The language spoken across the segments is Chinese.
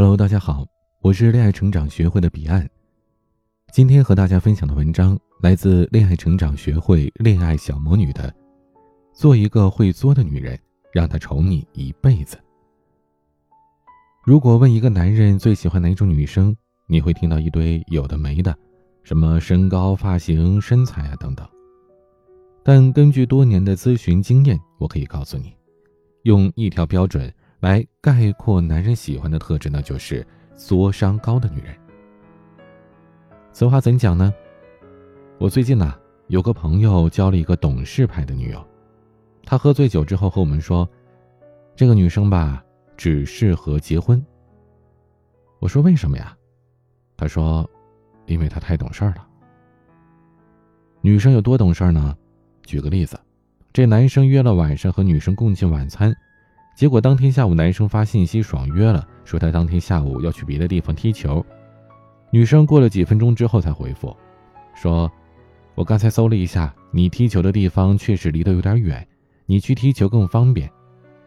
Hello，大家好，我是恋爱成长学会的彼岸。今天和大家分享的文章来自恋爱成长学会恋爱小魔女的《做一个会作的女人，让她宠你一辈子》。如果问一个男人最喜欢哪种女生，你会听到一堆有的没的，什么身高、发型、身材啊等等。但根据多年的咨询经验，我可以告诉你，用一条标准来概括男人喜欢的特质，那就是作商高的女人。此话怎讲呢？我最近呐，有个朋友交了一个懂事派的女友，他喝醉酒之后和我们说，这个女生吧，只适合结婚。我说为什么呀？他说，因为她太懂事儿了。女生有多懂事儿呢？举个例子，这男生约了晚上和女生共进晚餐，结果当天下午男生发信息爽约了，说他当天下午要去别的地方踢球。女生过了几分钟之后才回复，说：“我刚才搜了一下，你踢球的地方确实离得有点远，你去踢球更方便。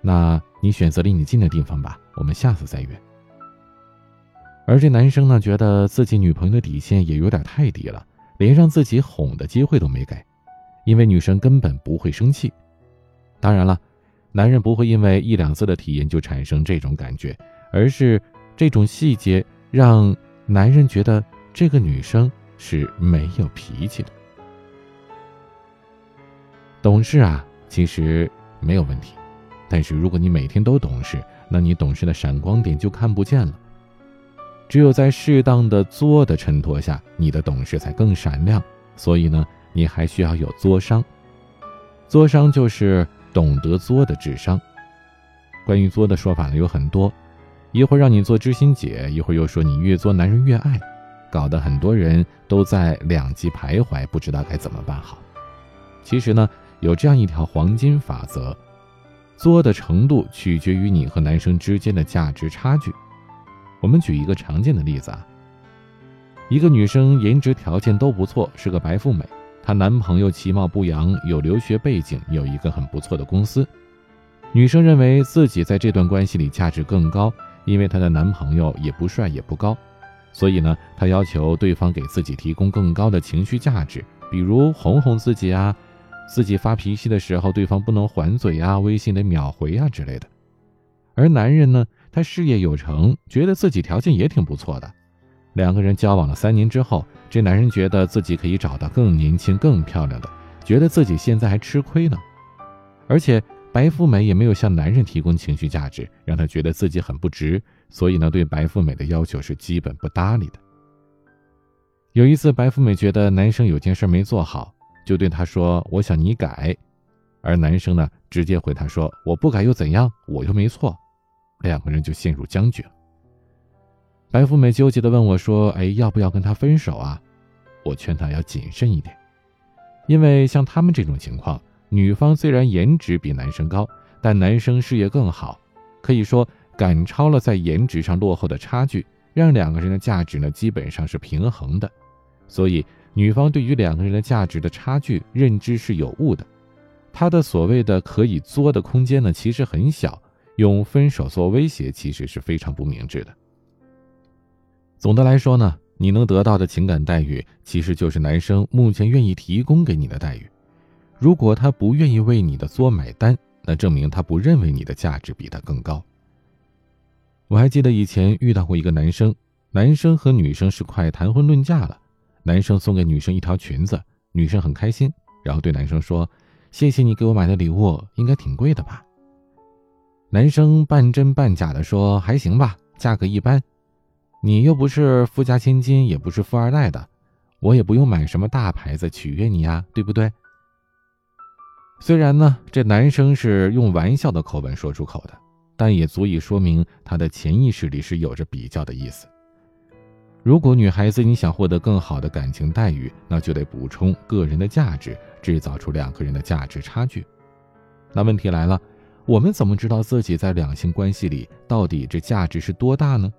那你选择离你近的地方吧，我们下次再约。”而这男生呢，觉得自己女朋友的底线也有点太低了，连让自己哄的机会都没给。因为女生根本不会生气，当然了，男人不会因为一两次的体验就产生这种感觉，而是这种细节让男人觉得这个女生是没有脾气的。懂事啊，其实没有问题，但是如果你每天都懂事，那你懂事的闪光点就看不见了。只有在适当的作的衬托下，你的懂事才更闪亮。所以呢。你还需要有作商，作商就是懂得作的智商。关于作的说法呢有很多，一会儿让你做知心姐，一会儿又说你越作男人越爱，搞得很多人都在两极徘徊，不知道该怎么办好。其实呢，有这样一条黄金法则：作的程度取决于你和男生之间的价值差距。我们举一个常见的例子啊，一个女生颜值条件都不错，是个白富美。她男朋友其貌不扬，有留学背景，有一个很不错的公司。女生认为自己在这段关系里价值更高，因为她的男朋友也不帅也不高，所以呢，她要求对方给自己提供更高的情绪价值，比如哄哄自己啊，自己发脾气的时候对方不能还嘴啊，微信得秒回啊之类的。而男人呢，他事业有成，觉得自己条件也挺不错的。两个人交往了三年之后，这男人觉得自己可以找到更年轻、更漂亮的，觉得自己现在还吃亏呢。而且白富美也没有向男人提供情绪价值，让他觉得自己很不值，所以呢，对白富美的要求是基本不搭理的。有一次，白富美觉得男生有件事没做好，就对他说：“我想你改。”而男生呢，直接回他说：“我不改又怎样？我又没错。”两个人就陷入僵局了。白富美纠结地问我说：“哎，要不要跟他分手啊？”我劝她要谨慎一点，因为像他们这种情况，女方虽然颜值比男生高，但男生事业更好，可以说赶超了在颜值上落后的差距，让两个人的价值呢基本上是平衡的。所以，女方对于两个人的价值的差距认知是有误的，她的所谓的可以作的空间呢其实很小，用分手做威胁其实是非常不明智的。总的来说呢，你能得到的情感待遇，其实就是男生目前愿意提供给你的待遇。如果他不愿意为你的作买单，那证明他不认为你的价值比他更高。我还记得以前遇到过一个男生，男生和女生是快谈婚论嫁了，男生送给女生一条裙子，女生很开心，然后对男生说：“谢谢你给我买的礼物，应该挺贵的吧？”男生半真半假的说：“还行吧，价格一般。”你又不是富家千金，也不是富二代的，我也不用买什么大牌子取悦你呀，对不对？虽然呢，这男生是用玩笑的口吻说出口的，但也足以说明他的潜意识里是有着比较的意思。如果女孩子你想获得更好的感情待遇，那就得补充个人的价值，制造出两个人的价值差距。那问题来了，我们怎么知道自己在两性关系里到底这价值是多大呢？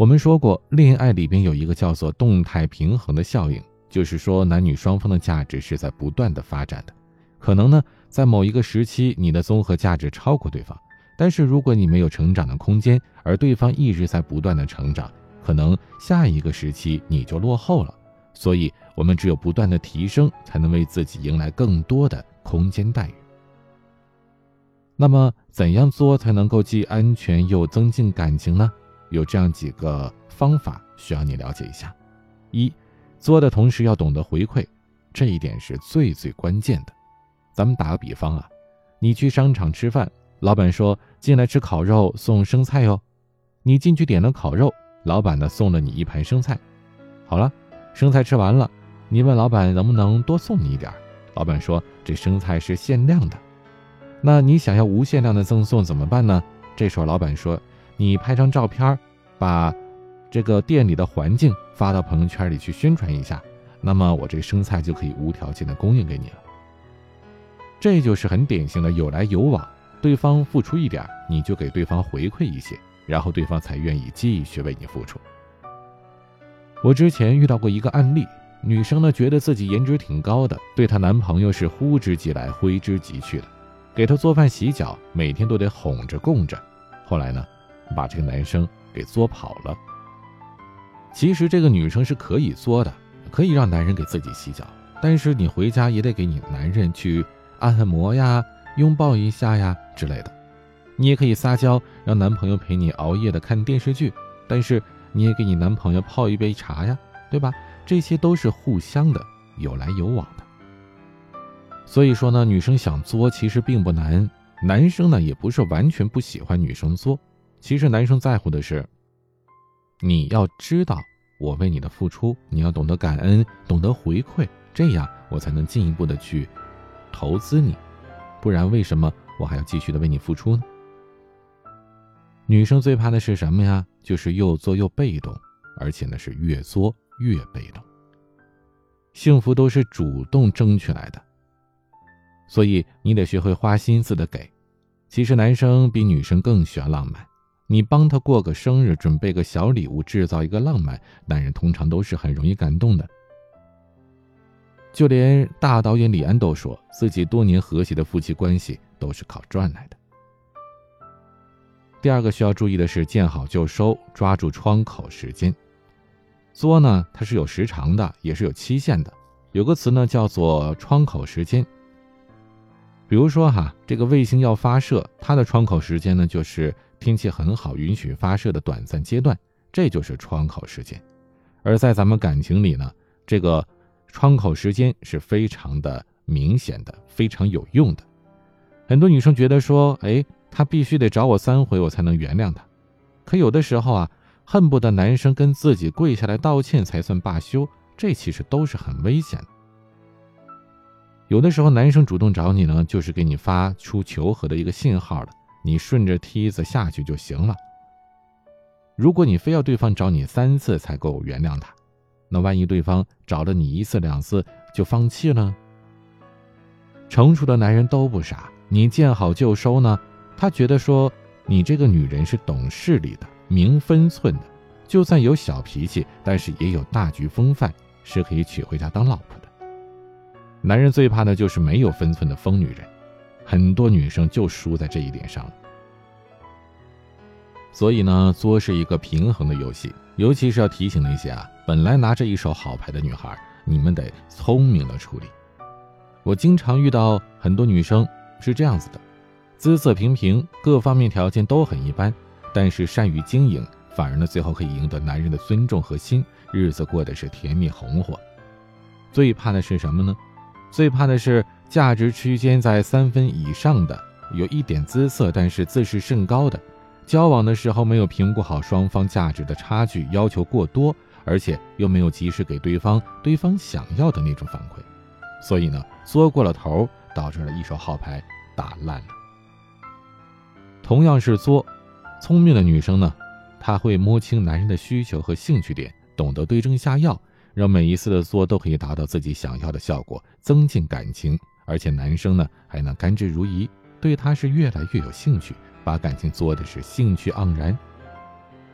我们说过，恋爱里边有一个叫做动态平衡的效应，就是说男女双方的价值是在不断的发展的。可能呢，在某一个时期，你的综合价值超过对方，但是如果你没有成长的空间，而对方一直在不断的成长，可能下一个时期你就落后了。所以，我们只有不断的提升，才能为自己迎来更多的空间待遇。那么，怎样做才能够既安全又增进感情呢？有这样几个方法需要你了解一下：一，作的同时要懂得回馈，这一点是最最关键的。咱们打个比方啊，你去商场吃饭，老板说进来吃烤肉送生菜哟，你进去点了烤肉，老板呢送了你一盘生菜。好了，生菜吃完了，你问老板能不能多送你一点，老板说这生菜是限量的。那你想要无限量的赠送怎么办呢？这时候老板说：“你拍张照片，把这个店里的环境发到朋友圈里去宣传一下，那么我这生菜就可以无条件的供应给你了。”这就是很典型的有来有往，对方付出一点，你就给对方回馈一些，然后对方才愿意继续为你付出。我之前遇到过一个案例，女生呢觉得自己颜值挺高的，对她男朋友是呼之即来挥之即去的。给他做饭洗脚，每天都得哄着供着。后来呢，把这个男生给作跑了。其实这个女生是可以作的，可以让男人给自己洗脚，但是你回家也得给你男人去按按摩呀、拥抱一下呀之类的。你也可以撒娇，让男朋友陪你熬夜的看电视剧，但是你也给你男朋友泡一杯茶呀，对吧？这些都是互相的，有来有往的。所以说呢，女生想作其实并不难，男生呢也不是完全不喜欢女生作。其实男生在乎的是，你要知道我为你的付出，你要懂得感恩，懂得回馈，这样我才能进一步的去投资你。不然为什么我还要继续的为你付出呢？女生最怕的是什么呀？就是又作又被动，而且呢是越作越被动。幸福都是主动争取来的。所以你得学会花心思的给。其实男生比女生更需要浪漫，你帮他过个生日，准备个小礼物，制造一个浪漫，男人通常都是很容易感动的。就连大导演李安都说自己多年和谐的夫妻关系都是靠赚来的。第二个需要注意的是见好就收，抓住窗口时间。作呢，它是有时长的，也是有期限的。有个词呢叫做窗口时间。比如说哈，这个卫星要发射，它的窗口时间呢，就是天气很好，允许发射的短暂阶段，这就是窗口时间。而在咱们感情里呢，这个窗口时间是非常的明显的，非常有用的。很多女生觉得说，哎，他必须得找我三回，我才能原谅他。可有的时候啊，恨不得男生跟自己跪下来道歉才算罢休，这其实都是很危险的。有的时候，男生主动找你呢，就是给你发出求和的一个信号了。你顺着梯子下去就行了。如果你非要对方找你三次才够原谅他，那万一对方找了你一次两次就放弃了？成熟的男人都不傻，你见好就收呢。他觉得说你这个女人是懂事理的、明分寸的，就算有小脾气，但是也有大局风范，是可以娶回家当老婆的。男人最怕的就是没有分寸的疯女人，很多女生就输在这一点上了。所以呢，作是一个平衡的游戏，尤其是要提醒那些啊，本来拿着一手好牌的女孩，你们得聪明的处理。我经常遇到很多女生是这样子的，姿色平平，各方面条件都很一般，但是善于经营，反而呢最后可以赢得男人的尊重和心，日子过得是甜蜜红火。最怕的是什么呢？最怕的是价值区间在三分以上的，有一点姿色，但是自视甚高的，交往的时候没有评估好双方价值的差距，要求过多，而且又没有及时给对方对方想要的那种反馈，所以呢，作过了头，导致了一手好牌打烂了。同样是作，聪明的女生呢，她会摸清男人的需求和兴趣点，懂得对症下药。让每一次的作都可以达到自己想要的效果，增进感情，而且男生呢还能甘之如饴，对她是越来越有兴趣，把感情做的是兴趣盎然。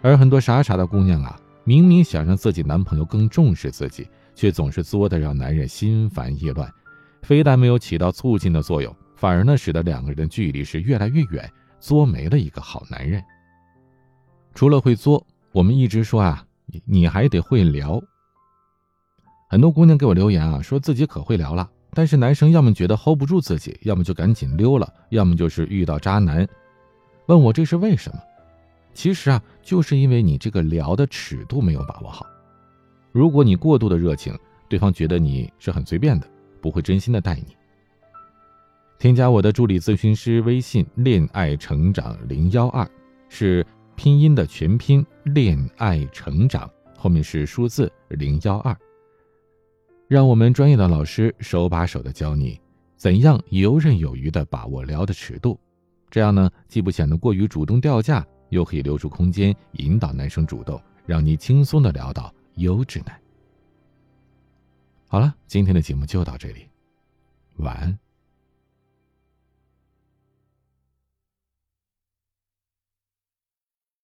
而很多傻傻的姑娘啊，明明想让自己男朋友更重视自己，却总是作的让男人心烦意乱，非但没有起到促进的作用，反而呢使得两个人的距离是越来越远，作没了一个好男人。除了会作，我们一直说啊，你还得会聊。很多姑娘给我留言啊，说自己可会聊了，但是男生要么觉得 hold 不住自己，要么就赶紧溜了，要么就是遇到渣男。问我这是为什么？其实啊，就是因为你这个聊的尺度没有把握好。如果你过度的热情，对方觉得你是很随便的，不会真心的待你。添加我的助理咨询师微信“恋爱成长零幺二”，是拼音的全拼“恋爱成长”，后面是数字零幺二。让我们专业的老师手把手的教你，怎样游刃有余的把握聊的尺度，这样呢，既不显得过于主动掉价，又可以留出空间引导男生主动，让你轻松的聊到优质男。好了，今天的节目就到这里，晚安。